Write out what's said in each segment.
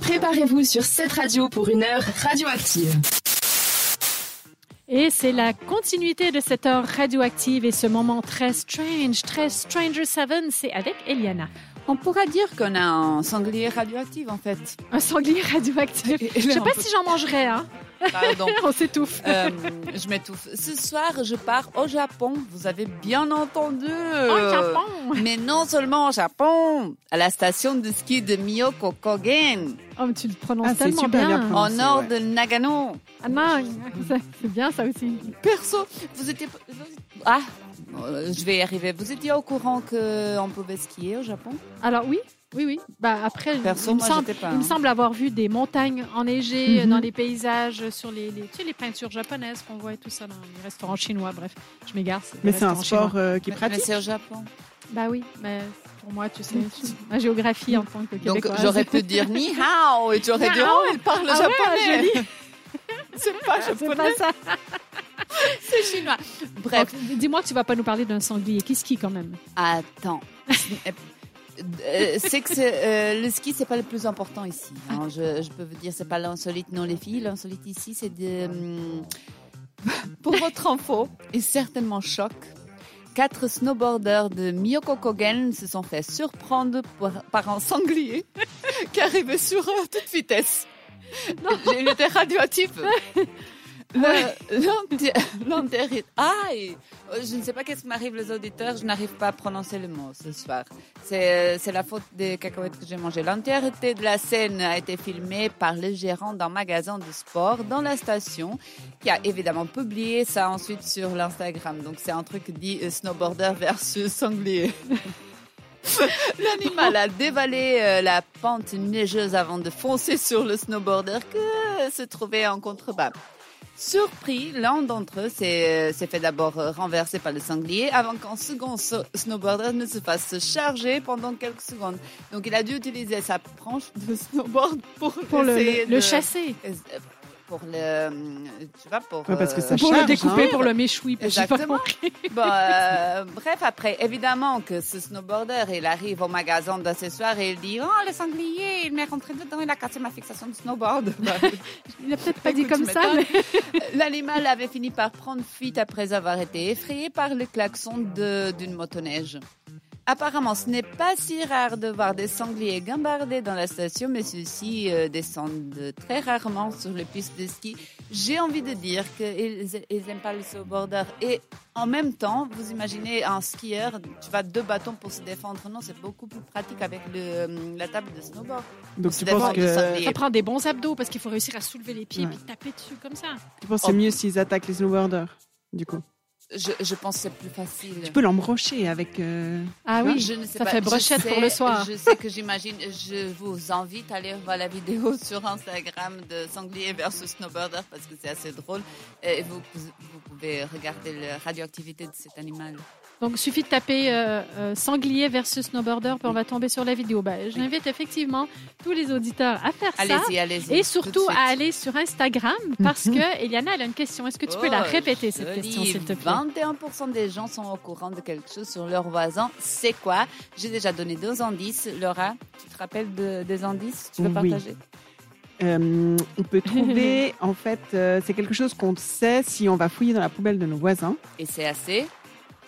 Préparez-vous sur cette radio pour une heure radioactive. Et c'est la continuité de cette heure radioactive et ce moment très strange, très Stranger Seven, c'est avec Eliana. On pourra dire qu'on a un sanglier radioactif en fait. Un sanglier radioactif. Je sais pas si j'en mangerai, hein. Pardon. On s'étouffe. Euh, je m'étouffe. Ce soir, je pars au Japon. Vous avez bien entendu. Au Japon. Mais non seulement au Japon, à la station de ski de Miyoko-Kogen, Oh, mais tu le prononces Ah, tellement bien bien. prononcé. au nord ouais. de Nagano. Ah non, c'est bien ça aussi. Perso, vous étiez... Ah, je vais y arriver. Vous étiez au courant qu'on pouvait skier au Japon? Alors oui, oui, oui. Bah après, Perso, il, me moi, semble, pas, il me hein. semble avoir vu des montagnes enneigées euh, Mhm. dans les paysages, sur les, les, tu sais, les peintures japonaises qu'on voit et tout ça dans les restaurants chinois. Bref, je m'égare. Mais c'est un sport euh, qui est Mais- Mais pratique. c'est au Japon. Bah oui, mais pour moi, tu sais, ma géographie en tant que Donc québécoise. j'aurais pu dire ni hao et tu aurais dit oh il parle Ah ouais, japonais. joli. c'est pas C'est japonais, pas ça. Chinois. Bref, Dis-moi que tu vas pas nous parler d'un sanglier qui skie quand même? attends. Euh, c'est que euh, le ski c'est pas le plus important ici. hein. Je, je peux vous dire c'est pas l'insolite non les filles. L'insolite ici c'est de hum, pour votre info et certainement choc. Quatre snowboarders de Miyoko-Kogen se sont fait surprendre par, par un sanglier qui arrivait sur eux à toute vitesse. Il était radioactif. Le- l'anti- l'antéri- Ah, et- euh, je ne sais pas qu'est-ce qui m'arrive les auditeurs, je n'arrive pas à prononcer le mot ce soir. C'est euh, c'est la faute des cacahuètes que j'ai mangées. L'entièreté de la scène a été filmée par le gérant d'un magasin de sport dans la station, qui a évidemment publié ça ensuite sur l'Instagram. Donc c'est un truc dit euh, snowboarder versus sanglier. L'animal a dévalé euh, la pente neigeuse avant de foncer sur le snowboarder que se trouvait en contrebas. Surpris, l'un d'entre eux s'est s'est fait d'abord euh, renverser par le sanglier avant qu'un second snowboarder ne se fasse charger pendant quelques secondes. Donc il a dû utiliser sa branche de snowboard pour, Pour le, essayer le de- chasser. Pour le... Tu vois, pour... Ouais, parce que euh, ça Pour le découper, hein. pour le méchoui. puis j'ai pas Exactement. compris. Bon, euh, bref, après, évidemment que ce snowboarder, il arrive au magasin d'accessoires et il dit Oh, le sanglier, il m'est rentré dedans, il a cassé ma fixation de snowboard. Bah, Il a peut-être pas dit comme ça, mais. L'animal avait fini par prendre fuite après avoir été effrayé par le klaxon d'une motoneige. Apparemment, ce n'est pas si rare de voir des sangliers gambardés dans la station, mais ceux-ci euh, descendent très rarement sur les pistes de ski. J'ai envie de dire qu'ils n'aiment pas le snowboarder. Et en même temps, vous imaginez un skieur, tu vas deux bâtons pour se défendre. Non, c'est beaucoup plus pratique avec le, euh, la table de snowboard. Donc tu penses que ça prend des bons abdos parce qu'il faut réussir à soulever les pieds et puis taper dessus comme ça. tu penses que c'est mieux s'ils attaquent les snowboarders Du coup, Je, je pense que c'est plus facile. tu peux l'embrocher avec. euh, Ah oui, Je ne sais ça pas. fait brochette sais- pour le soir. Je sais que j'imagine. Je vous invite à aller voir la vidéo sur Instagram de Sanglier versus Snowboarder parce que c'est assez drôle. Et vous, vous pouvez regarder la radioactivité de cet animal. Donc, suffit de taper euh, euh, sanglier versus snowboarder, puis on va tomber sur la vidéo. Ben, J'invite effectivement tous les auditeurs à faire ça. Allez-y, allez-y. Et tout surtout à aller sur Instagram parce que Eliana, elle a une question. Est-ce que tu peux la Oh, répéter, cette joli. question, s'il te plaît? 21% des gens sont au courant de quelque chose sur leur voisin. C'est quoi? J'ai déjà donné deux indices. Laura, tu te rappelles de- des indices? Tu veux Oui. partager? Euh, on peut trouver, en fait, euh, c'est quelque chose qu'on sait si on va fouiller dans la poubelle de nos voisins. Et c'est assez?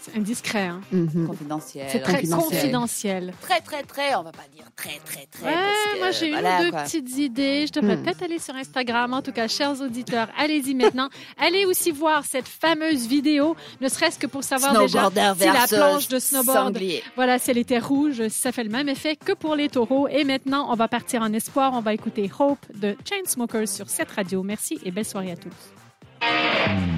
C'est indiscret, hein? Mhm. confidentiel. C'est très confidentiel. confidentiel. Très, très, très. On va pas dire très, très, très. Ouais, parce que, moi j'ai une voilà, ou deux quoi. petites idées. Je devrais Hmm. peut-être aller sur Instagram. En tout cas, chers auditeurs, allez-y maintenant. allez aussi voir cette fameuse vidéo, ne serait-ce que pour savoir déjà si la planche de snowboard, sanglier. voilà, si elle était rouge, si ça fait le même effet que pour les taureaux. Et maintenant, on va partir en espoir. On va écouter Hope de Chainsmokers sur cette radio. Merci et belle soirée à tous.